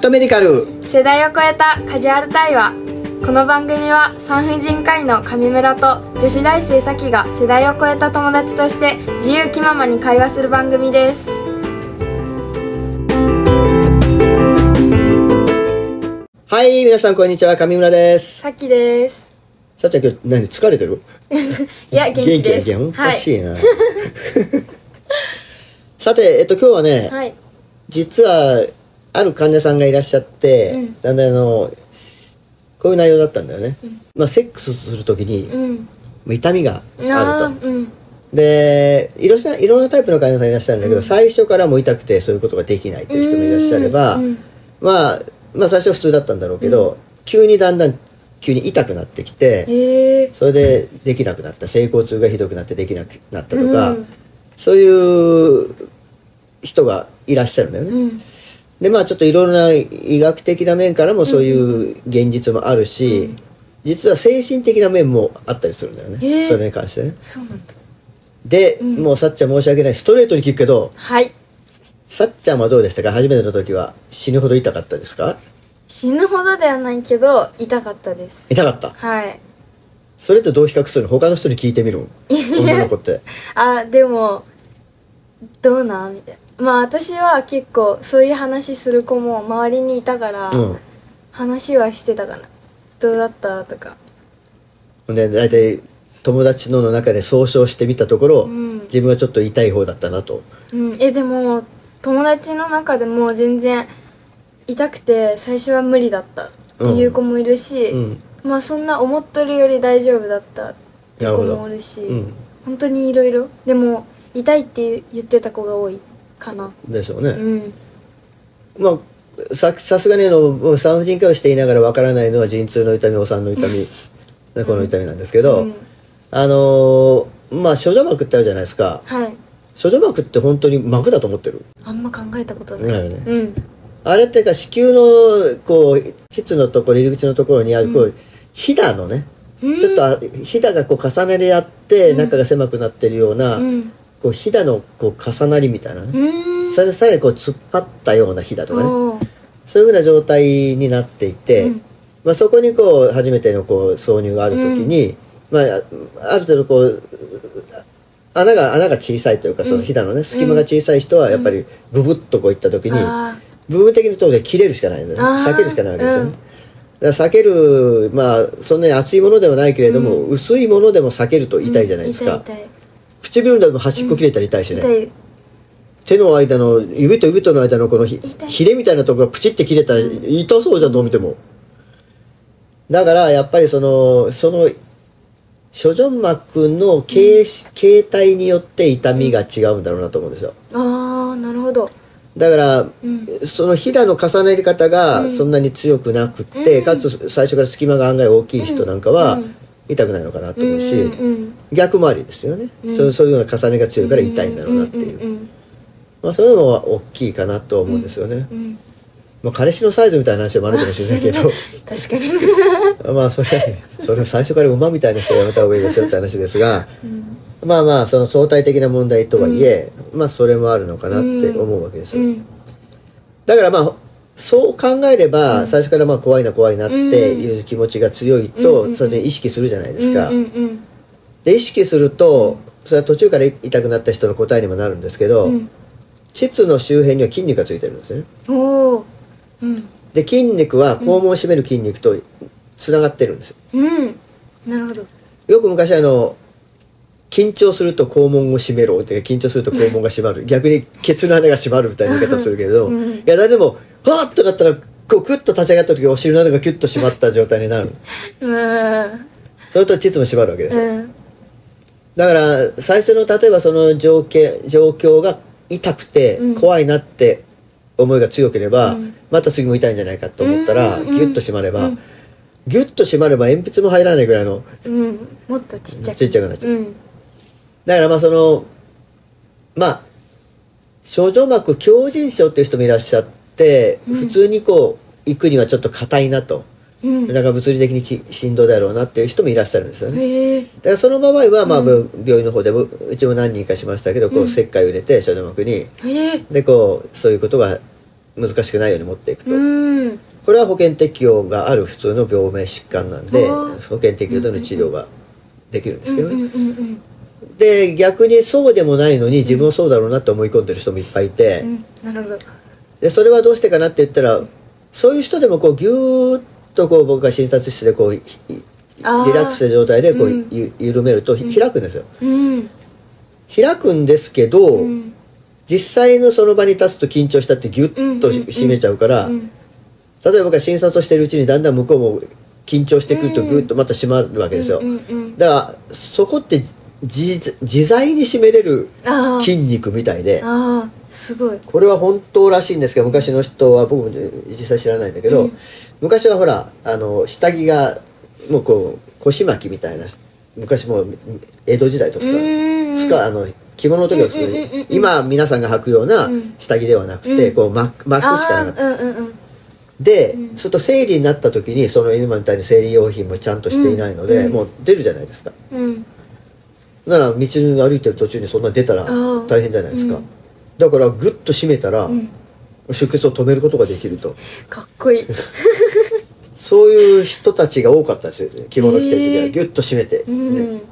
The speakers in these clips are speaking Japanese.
ットメディカル。世代を超えたカジュアル対話この番組は産婦人科医の上村と女子大生咲が世代を超えた友達として自由気ままに会話する番組です。はい皆さんこんにちは上村です。咲です。さっちゃん今日何疲れてる？いや元気です。元気おかはい。しいな、さてえっと今日はね、はい。実はある患者さんがいらっしゃって、うん。だんだんあのこういう内容だったんだよね、まあセックスするときに、うん。痛みがあると。うん。でいろんないろんなタイプの患者さんいらっしゃるんだけど、最初からもう痛くてそういうことができないという人もいらっしゃれば、うん。まあ、まあ最初は普通だったんだろうけど、急にだんだん急に痛くなってきて、それでできなくなった。性交痛がひどくなってできなくなったとか、うん。そういう人がいらっしゃるんだよね、うんでまあちょっといろいろな医学的な面からもそういう現実もあるし、実は精神的な面もあったりするんだよね、へえそれに関してね。そうなんだ。で、もうさっちゃん申し訳ない。ストレートに聞くけどはい。さっちゃんはどうでしたか？初めての時は死ぬほど痛かったですか？死ぬほどではないけど痛かったです。痛かった？はい。それってどう比較するの？他の人に聞いてみる？女の子って。あでもどうなん？みたいなまあ私は結構そういう話する子も周りにいたから、うん。話はしてたかな。どうだったとか。ほんで大体友達の中で総称してみたところ、うん。自分はちょっと痛い方だったなと。うん。えでも友達の中でも全然痛くて最初は無理だったっていう子もいるし、うん。まあそんな思っとるより大丈夫だったって子もおるし、うん。本当にいろいろでも痛いって言ってた子が多いかな。でしょうね、うん。まあささすがにあの産婦人科をしていながらわからないのは陣痛の痛みお産の痛み この痛みなんですけど、うん。あのーまあ諸女膜ってあるじゃないですか。はい。諸女膜って本当に膜だと思ってる？あんま考えたことない、ないよね。うん。あれっていうか子宮のこう膣のところ入り口のところにあるこう、ひだのねうん。ちょっとあひだがこう重ねり合って中が狭くなってるような、うんこうひだのこう重なりみたいなね、うん。それでさらにこう突っ張ったようなひだとかね。そういうふうな状態になっていて、うん。まあ、そこにこう初めてのこう挿入がある時に、まあ、ある程度こう穴が穴が小さいというかそのひだのね隙間が小さい人はやっぱりグブッとこういった時にあ部分的なところで切れるしかないんだよね避けるしかないわけですよね、うん。だ避けるまあそんなに厚いものではないけれども、薄いものでも避けるとー痛いじゃないですか、痛い痛い唇でも端っこ切れたら痛いしね、痛い手の間の指と指との間のこのひ痛い。ヒレみたいなところがプチって切れたら痛そうじゃんどう見ても。だからやっぱりそのその諸女膜の形,、形態によって痛みが違うんだろうなと思うんですよ。ああなるほど。だから、うん。そのひだの重なり方がそんなに強くなくって、うん。かつ最初から隙間が案外大きい人なんかはうん。痛くないのかなと思うし、うんうん逆回りですよね、うん。そうそういうような重ねが強いから痛いんだろうなっていう、うんうんまあ、そういうのは大きいかなと思うんですよね、うん。うん。まあ、彼氏のサイズみたいな話もあるかもしれないけど。確かに。まあそれそれは最初から馬みたいな人がやめた方がいいですよって話ですが。うん。まあまあその相対的な問題とはいえ、まあそれもあるのかなって思うわけですよ、うん。だからまあそう考えれば、最初からまあ怖いな怖いなっていう気持ちが強いと、うんそれに意識するじゃないですか、うんうんで意識するとそれは途中から痛くなった人の答えにもなるんですけど、うん。膣の周辺には筋肉がついてるんですね。うんおおうん。で筋肉は肛門を締める筋肉とつながってるんです。うん。なるほど。よく昔あの緊張すると肛門を締めろ。って緊張すると肛門が締まる。逆にケツの穴が締まるみたいな言い方をするけれど、うんいや誰でもはーっとなったらこうクッと立ち上がった時お尻の穴がキュッと締まった状態になる。うん。それと膣も締まるわけですよ、うんだから最初の例えばその状況状況が痛くてうん。怖いなって思いが強ければ、うん。また次も痛いんじゃないかと思ったら、うんうんギュッと締まれば、うん。ギュッと締まれば鉛筆も入らないぐらいのうん。もっとちっちゃく。ちっちゃくなっちゃう。うん。だからまあそのまあ症状膜強靭症っていう人もいらっしゃって、うん。普通にこう行くにはちょっと硬いなと、うん。だから物理的にきしんどいだろうなっていう人もいらっしゃるんですよね。だからその場合は、まあう病院の方でもうちも何人かしましたけどこううん切開を入れて症状膜にでこうそういうことが難しくないように持っていくと、うん。これは保険適用がある普通の病名疾患なんで保険適用での治療ができるんですけどね、で逆にそうでもないのに自分はそうだろうなって思い込んでる人もいっぱいいて、うん。なるほど。でそれはどうしてかなって言ったらそういう人でもこうギューッとこう僕が診察室でこうひリラックスした状態でこう、うん。ゆ緩めるとひ開くんですよ。うん。開くんですけど、うん。実際のその場に立つと緊張したってギュッと締めちゃうから、うん。例えば僕が診察をしてるうちにだんだん向こうも緊張してくるとうんグッとまた締まるわけですよ、だからそこって自自在に締めれる筋肉みたいですごい。これは本当らしいんですけど昔の人は僕も実際知らないんだけど、うん。昔はほらあの下着がもうこう腰巻きみたいな昔もう江戸時代とかさうんスカあの着物の時はそううんうん今皆さんが履くようなうん。下着ではなくて、うん。こう巻く巻くしかなかった。うんうんうん。で、うん。すると生理になった時にその今みたいに生理用品もちゃんとしていないので、うん。もう出るじゃないですか。うん。なら道に歩いてる途中にそんな出たらー。大変じゃないですか、うんだからグッと締めたら、うん。出血を止めることができると。かっこいい。そういう人たちが多かったですね着物着てる時は。ギュッと締めて、うんね。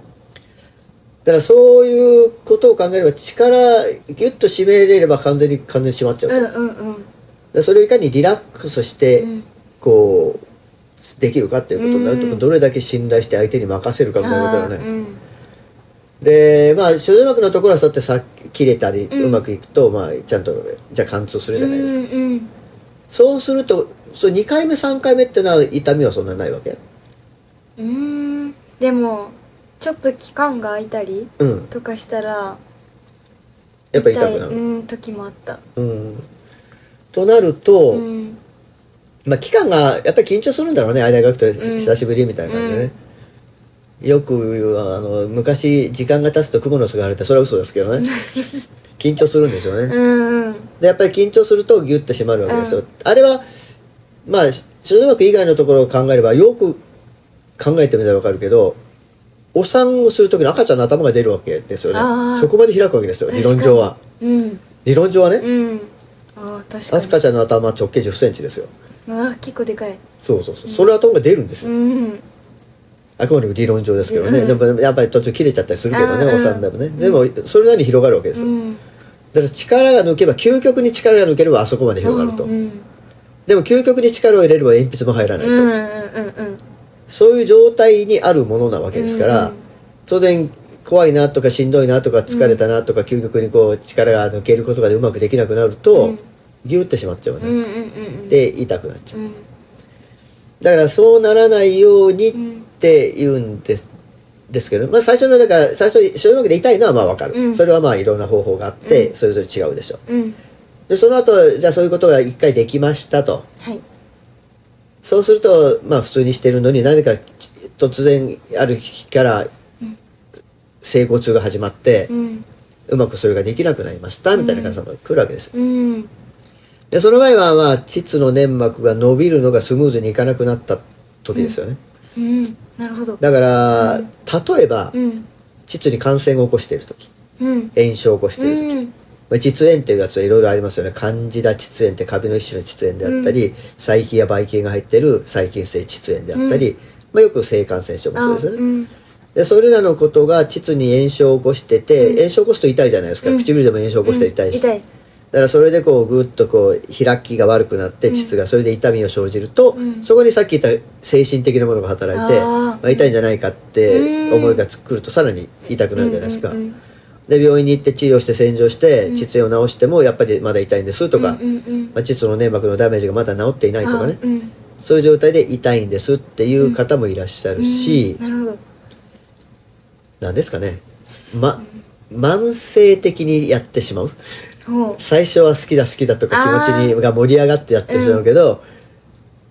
だからそういうことを考えれば力ギュッと締めれれば完全に完全に締まっちゃうと、うんうんうん。でそれをいかにリラックスして、うん。こうできるかっていうことになると、うんどれだけ信頼して相手に任せるかみたいなことだよね、うんでまあ諸女膜のところはそうやってさ切れたり、うん。うまくいくとまあちゃんとじゃあ貫通するじゃないですか、うんうんそうするとそう2回目3回目ってのは痛みはそんなないわけ？うーん。でもちょっと期間が空いたりうん。とかしたらやっぱ痛くなる。うん時もあった。うん。となると、うん。まあ期間がやっぱり緊張するんだろうね。間が空くとうん。久しぶりみたいな感じでね、よくあの昔時間が経つと蜘蛛の巣が腫れてそれは嘘ですけどね。緊張するんですよね、うんうん。でやっぱり緊張するとギュッと締まるわけですよ、あれはまあ諸女膜以外のところを考えればよく考えてみたら分かるけどお産をする時に赤ちゃんの頭が出るわけですよね。そこまで開くわけですよ理論上は。うん。理論上はね、うん。ああ確かに。アスカちゃんの頭は直径1 0センチですよ。ああ結構でかい。そうそうそう。それ頭が出るんですよ、うんあくまでも理論上ですけどね、うんでもやっぱり途中切れちゃったりするけどねお産でもね、でもそれなりに広がるわけですよ、うん。だから力が抜けば究極に力が抜ければあそこまで広がると、うんでも究極に力を入れれば鉛筆も入らないと、そういう状態にあるものなわけですから、うん当然怖いなとかしんどいなとか疲れたなとか、究極にこう力が抜けることがうまくできなくなると、うん。ギュッてしまっちゃうね、で痛くなっちゃう。うん。だからそうならないようにっうんて言うんですですけど、まあ、最初のだから最初そういうわけで痛いのはまあ分かる、うん。それはまあいろんな方法があって、うん。それぞれ違うでしょ。うん。でその後じゃあそういうことが一回できましたと。はい。そうするとまあ普通にしてるのに何か突然ある日からうん。整骨痛が始まって、うまくそれができなくなりましたみたいな感じが来るわけですでその場合はまあ膣の粘膜が伸びるのがスムーズにいかなくなった時ですよね、うんなるほど。だから、うん。例えばうん。膣に感染を起こしている時うん。炎症を起こしている時、うん。まあ、膣炎っていうやつはいろいろありますよね。カンジダ膣炎ってカビの一種の膣炎であったり、細菌やばい菌が入っている細菌性膣炎であったり、まあ、よく性感染症もそうですよね、うん。でそれらのことが膣に炎症を起こしてて、うん。炎症を起こすと痛いじゃないですか、うん。唇でも炎症を起こして痛いし、痛いだからそれでこうぐっとこう開きが悪くなってうん。膣がそれで痛みを生じると、うん。そこにさっき言った精神的なものが働いてまあ、痛いんじゃないかって思いがつくるとさらに痛くなるじゃないですか、で病院に行って治療して洗浄してうん。膣炎を治してもやっぱりまだ痛いんですとか、うんうんうん。まあ、膣の粘膜のダメージがまだ治っていないとかね。あうんそういう状態で痛いんですっていう方もいらっしゃるし、うん。なるほど。なんですかね。ま慢性的にやってしまう最初は好きだ好きだとか気持ちにが盛り上がってやってしまうけど、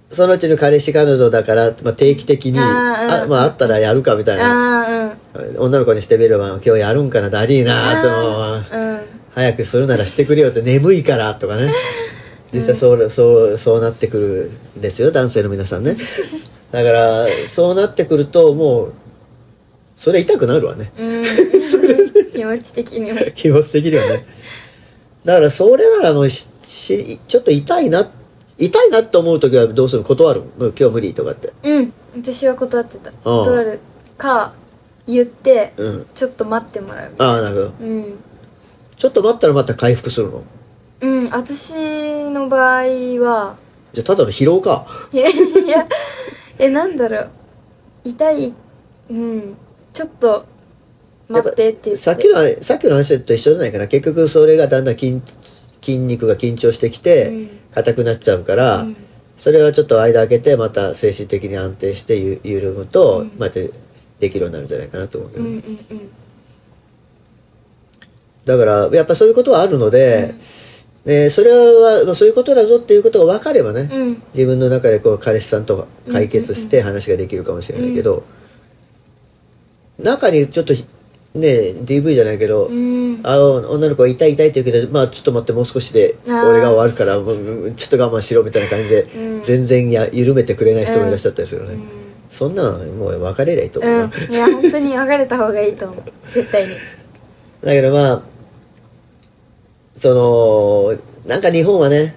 そのうちの彼氏彼女だから、まあ、定期的にあまあ、あったらやるかみたいな。女の子にしてみれば今日やるんかなダディーなあーとーうん。早くするならしてくれよって 眠いからとかね。実際そう,、そうそうなってくるんですよ男性の皆さんね。だからそうなってくるともうそれ痛くなるわね。うん。気持ち的にも気持ち的にはねだからそれならもうししちょっと痛いな痛いなって思う時はどうする断る？もう今日無理とかって。うん。私は断ってた。断るか言ってうん。ちょっと待ってもらう。ああなるほど。うん。ちょっと待ったらまた回復するの？うん。私の場合は。じゃあただの疲労か。いやいやえなんだろう。痛いうん。ちょっと待ってってさっきのさっきの話と一緒じゃないかな。結局それがだんだん筋筋肉が緊張してきうてん。硬くなっちゃうから、うん。それはちょっと間空けてまた精神的に安定してゆ緩むと、うん。またできるようになるんじゃないかなと思うけど、うんうんうん。だからやっぱそういうことはあるので、ねそれはまあそういうことだぞっていうことが分かればね、うん。自分の中でこう彼氏さんと解決して話ができるかもしれないけど、中にちょっとね DV じゃないけど、うん。あの女の子が痛い痛いって言うけどまあちょっと待ってもう少しで俺が終わるからもうちょっと我慢しろみたいな感じで、うん。全然や緩めてくれない人もいらっしゃったりするよね、うん。そんなのもう別れりゃいいと思うな、うん。いや本当に別れた方がいいと思う。絶対に。だけどまあそのなんか日本はね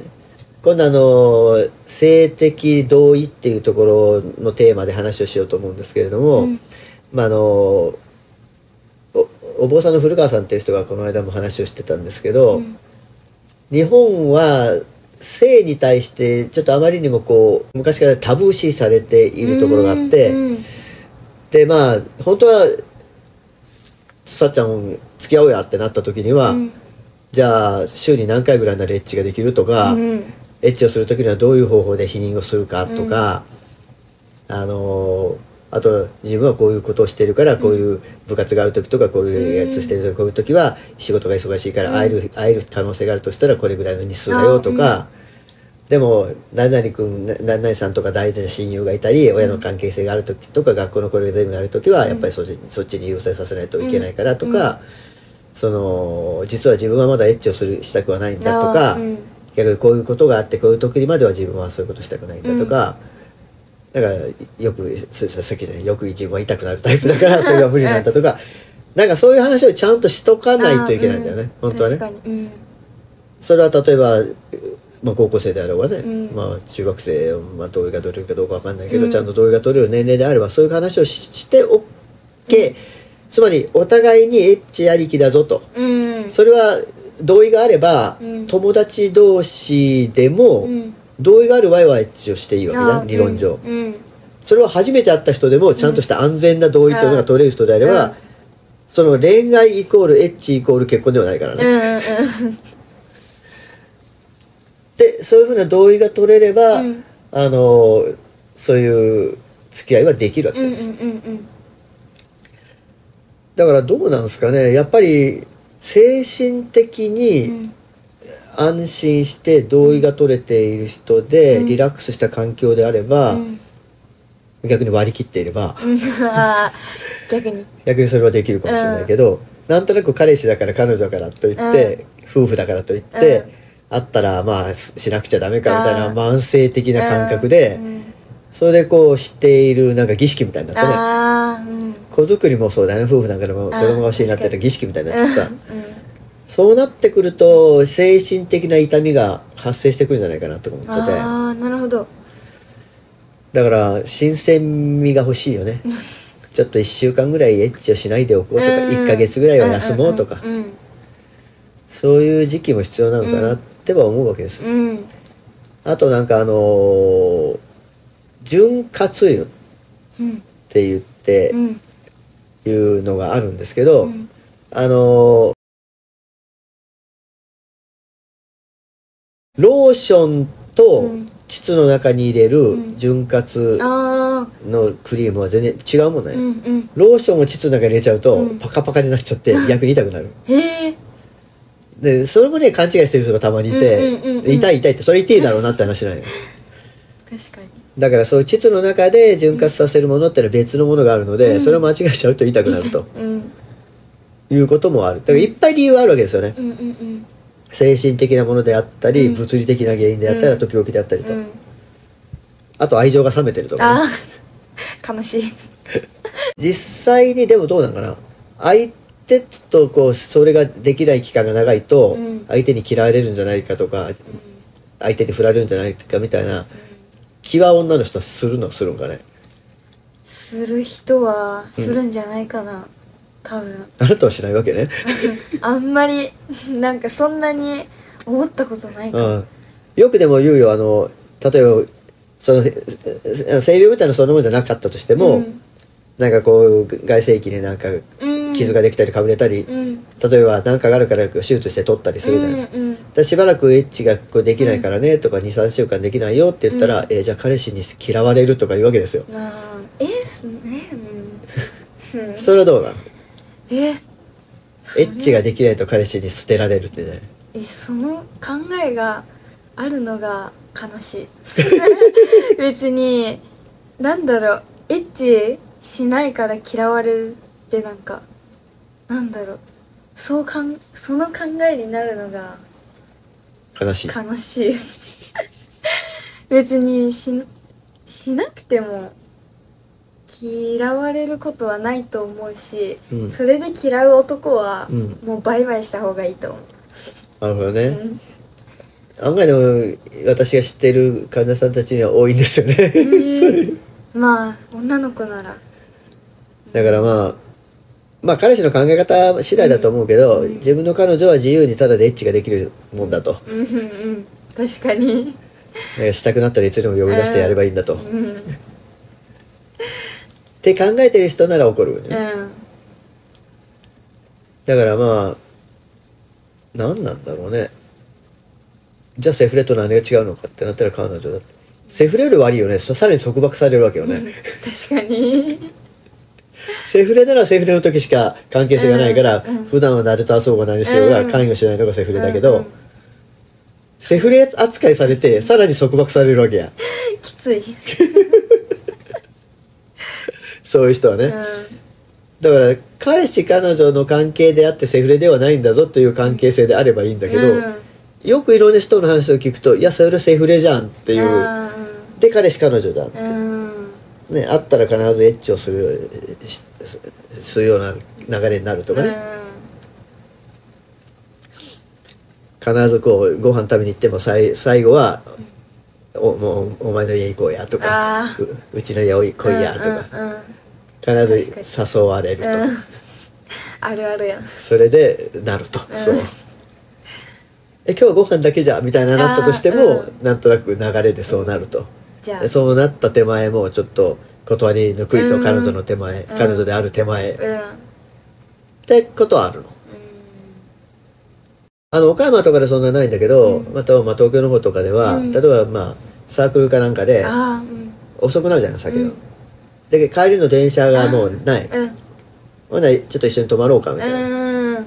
今度あの性的同意っていうところのテーマで話をしようと思うんですけれども、うん。まああのおお坊さんの古川さんっていう人がこの間も話をしてたんですけど、うん。日本は性に対してちょっとあまりにもこう昔からタブー視されているところがあって、うんでまあ本当はさっちゃん付き合おうやってなった時には、うん。じゃあ週に何回ぐらいならエッチができるとか、うんエッチをする時にはどういう方法で避妊をするかとか、あのあと自分はこういうことをしてるからこういう部活がある時とかこういうやつしてる時こういう時は仕事が忙しいから会える,、会える可能性があるとしたらこれぐらいの日数だよとか、でも何々君な何々さんとか大事な親友がいたり親の関係性がある時とか学校のこれが全部ある時はやっぱりそっちそっちに優先させないといけないからとか、その実は自分はまだエッチをするしたくはないんだとか。うん。逆にこういうことがあってこういう時までは自分はそういうことしたくないんだとか、だからよくそうささっきじゃないよく自分は痛くなるタイプだからそれが無理なんだとか なんかそういう話をちゃんとしとかないといけないんだよね、あー本当はね。うん。それは例えば、まあ、高校生であろうがね、うん。まあ、中学生、まあ、同意が取れるかどうかわかんないけど、うん。ちゃんと同意が取れる年齢であればそういう話をししておけ、つまりお互いにエッチありきだぞと。うん。それは同意があれば、うん。友達同士でも、うん同意がある場合はエッチをしていいわけじゃあん理論上、うん。うんそれは初めて会った人でもちゃんとした安全な同意というのが取れる人であれば、うん。その恋愛イコールエッチイコール結婚ではないからね、うんうん。う んでそういうふうな同意が取れれば、うん。あのそういう付き合いはできるわけうんです、うんうんだからどうなんですかね。やっぱり精神的うにん安心して同意が取れている人で、うん。リラックスした環境であれば、うん。逆に割り切っていれば、逆に。逆にそれはできるかもしれないけど、なんとなく彼氏だから彼女だからといって、夫婦だからといって、うん。会ったらまあししなくちゃダメかみたいな慢性的な感覚で、うん。それでこうしているなんか儀式みたいになってね。ああうん。子作りもそうだよね。夫婦なんかでも子供が欲しいなってたら儀式みたいになってさ。うんそうなってくると精神的な痛みが発生してくるんじゃないかなと思ってて。ああなるほど。だから新鮮味が欲しいよね。ちょっと1週間ぐらいエッチをしないでおこうとかうん。1ヶ月ぐらいは休もうとか。うんうんそういう時期も必要なのかなっては思うわけです、うん。あとなんかあのー潤滑油っうん。て言ってうん。いうのがあるんですけど、うん。あのーローションとうん。膣の中に入れるうん。潤滑あのクリームは全然違うもんね、あうんうん。ローションを膣の中に入れちゃうとうん。パカパカになっちゃって逆に痛くなる。へえでそれもね勘違いしてる人がたまにいて、うんうんうんうん。痛い痛いってそれ痛いだろうなって話なんよ。確かに。だからそういう膣の中で潤滑させるものってのは別のものがあるので、うん。それを間違えちゃうと痛くなるとうん。いうこともある。だからいっぱい理由はあるわけですよね。うんうん精神的なものであったり、うん。物理的な原因であったり、うん。あと病気であったりと、うん。うんあと愛情が冷めてるとか、ね、ああ悲しい。実際にでもどうなんかな。相てちょっとこうそれができない期間が長いとうん。相手に嫌われるんじゃないかとか相手に振られるんじゃないかみたいな気は女の人はするの？はするんかね？する人はするんじゃないかな、多分あなたはしないわけね。あんまりなんかそんなに思ったことないかも、うん。よくでも言うよあの例えばそのえ性病みたいなそんなものじゃなかったとしても、うんなんかこう外性器になんかうん傷ができたりかぶれたり、うん例えば何かがあるから手術して取ったりするじゃないですか,、うんうんしばらくエッチがこうできないからねとか23週間できないよって言ったら、うんえーじゃあ彼氏に嫌われるとか言うわけですよ、えーうんそれはどうなのえ？エッチができないと彼氏に捨てられるってねえその考えがあるのが悲しい。別になんだろう。エッチしないから嫌われるってなんかなんだろう。そうかんその考えになるのが悲しい。悲しい。別にししなくても嫌われることはないと思うし、うん。それで嫌う男は、うん。もうバイバイした方がいいと思う、なるほどね、うん。案外でも私が知っている患者さんたちには多いんですよね。えーまあ女の子なら。だからまあまあ彼氏の考え方次第だと思うけど、うん。自分の彼女は自由にただでエッチができるもんだと。うんうんうん。確かに。かしたくなったらいつでも呼び出してやればいいんだと、っうんうんて考えてる人なら怒るよね、だからまあ何なんだろうね。じゃあセフレと何が違うのかってなったら彼女だって。セフレより悪いよね。ささらに束縛されるわけよね、確かに。セフレならセフレの時しか関係性がないから、うん。うん。普段は誰と遊ぼうが何しようがうん。関与しないのがセフレだけど、うんうん。セフレ扱いされてさらに束縛されるわけや。きつい、そういう人はね、うん。だから彼氏彼女の関係であってセフレではないんだぞという関係性であればいいんだけど、うん。よくいろんな人の話を聞くといやそれセフレじゃんっていう、あで彼氏彼女じゃん、ーうん。ね、会ったら必ずエッチをするしするような流れになるとかね、必ずこうご飯食べに行っても最最後はおもうお前の家行こうやとかううちの家来いやとか、うんうんうん必ず誘われると、うん。あるあるやん。それでなると、うん。そう。え今日はご飯だけじゃみたいななったとしても、あーなんとなく流れでそうなると、じゃあ。でそうなった手前もちょっと断りにくいと、うん。彼女の手前、彼女である手前、っうん。てことはあるの。あの岡山とかでそんなないんだけど、うん。またはまあ東京の方とかでは、うん。例えばまあサークルかなんかで遅くなるじゃない酒の、うんで帰りの電車がもうない。うん。ほんならちょっと一緒に泊まろうかみたいな、うん。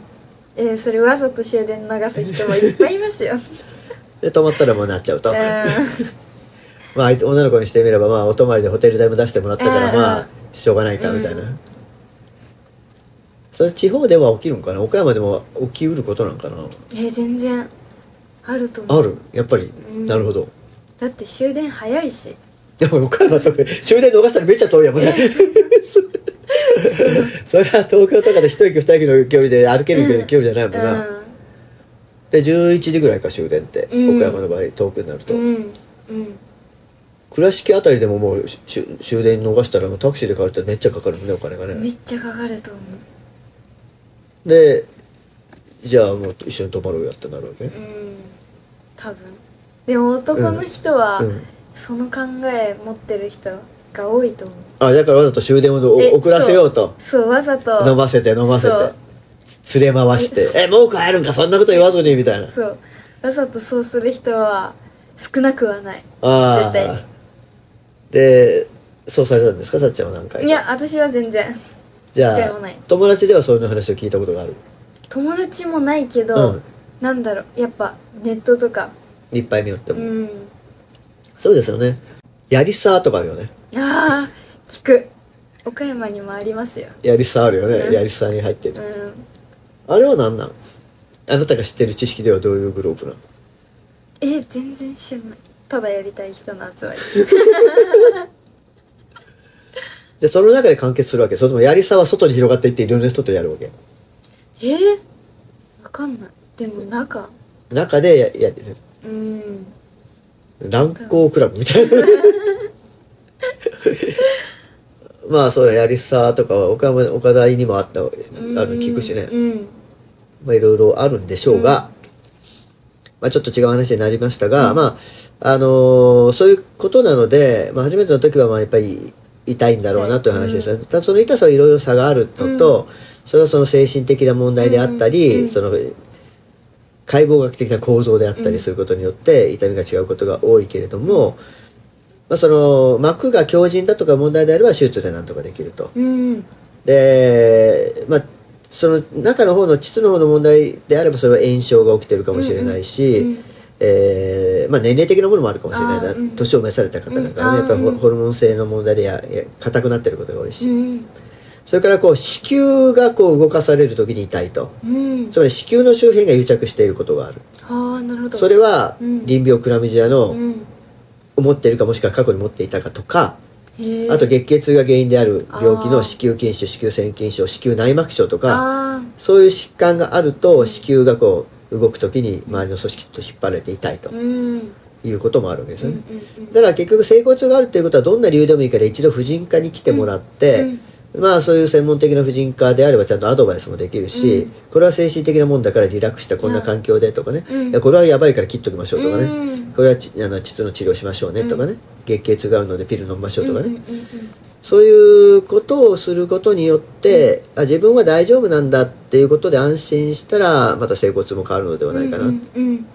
えーそれわざと終電流す人もいっぱいいますよ。で泊まったらもうなっちゃうと、うん。まあ女の子にしてみればまあお泊まりでホテル代も出してもらったからうん。まあしょうがないかみたいな、うん。それ地方では起きるんかな？岡山でも起きうることなんかな？えー全然あると思う。ある？やっぱり、うん。なるほど。だって終電早いしでも岡山とか終電逃したらめっちゃ遠いやもんね。それは東京とかで一駅二駅の距離で歩ける距離じゃないもんな、で11時ぐらいか終電って、うん。岡山の場合遠くになると、うん。うん。うん倉敷あたりでももう終電逃したらもうタクシーで帰るとめっちゃかかるもんねお金がね。めっちゃかかると思う。でじゃあもう一緒に泊まろうやってなるわけ、うん。多分。でも男の人は、うんその考え持ってる人が多いと思う。あだからわざと終電を遅らせようと。そうわざと。飲ませて飲ませて。連れ回して「えもう帰るんか？そんなこと言わずに」みたいな。そう。わざとそうする人は少なくはない。あ絶対あでそうされたんですか？さっちゃんは何回か。いや私は全然。じゃあ友達ではそういう話を聞いたことがある？友達もないけど、うん。なんだろう。やっぱネットとか。いっぱい見よっても、うんそうですよね。やりさとかあるよね。ああ聞く。岡山にもありますよ。やりさあるよね、うん。やりさに入ってる、うん。あれは何なん？あなたが知ってる知識ではどういうグループなの？え全然知らない。ただやりたい人の集まり。じゃあその中で完結するわけ？それともやりさは外に広がっていっていろんな人とやるわけ？えー、わかんない。でも中。中でややうん乱行クラブみたいな。まあそれやりさとかは岡山岡田にもあったある聞くしね、うんまあいろいろあるんでしょうが、まあちょっと違う話になりましたが、まああのーそういうことなので、まあ、初めての時はまあやっぱり痛いんだろうなという話です、ただその痛さはいろいろ差があるのと、それはその精神的な問題であったり、うんうん。その解剖学的な構造であったりすることによって痛みが違うことが多いけれども、まあ、その膜が強靭だとか問題であれば手術でなんとかできると。うん。で、まあ、その中の方の膣の方の問題であればそれは炎症が起きてるかもしれないし、うんうんえーまあ、年齢的なものもあるかもしれない。年を召された方なんかはね、うん。やっぱりホルモン性の問題でやや硬くなってることが多いし、うんそれからこう子宮がこう動かされる時に痛いと。うん。つまり子宮の周辺が癒着していることがある。はあなるほど。それはうん。淋病クラミジアのうん。持っているかもしくは過去に持っていたかとか、あと月経痛が原因である病気の子宮筋腫子宮腺筋症子宮内膜症とかあそういう疾患があると子宮がこう動く時に周りの組織と引っ張られて痛いとーうん。いうこともあるわけですうんよね、うんだから結局整骨があるということはどんな理由でもいいから一度婦人科に来てもらって、まあそういう専門的な婦人科であればちゃんとアドバイスもできるし、うん。これは精神的なもんだからリラックスしたこんな環境でとかね、うん。これはやばいから切っときましょうとかね、うん。これはちあの膣の治療しましょうねとかね、月経痛があるのでピル飲みましょうとかね、そういうことをすることによって、あ自分は大丈夫なんだっていうことで安心したらまた整骨も変わるのではないかな、うんうん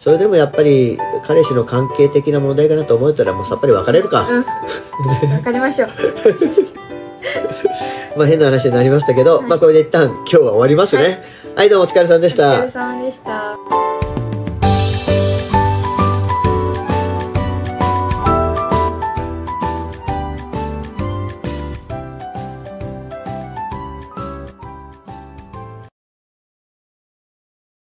それでもやっぱり彼氏の関係的な問題かなと思ったらもうさっぱり別れるか、うん。わかりましょう まあ変な話になりましたけど、はいまあこれで一旦今日は終わりますね。はい、どうもお疲れさんでした。お疲れ様でした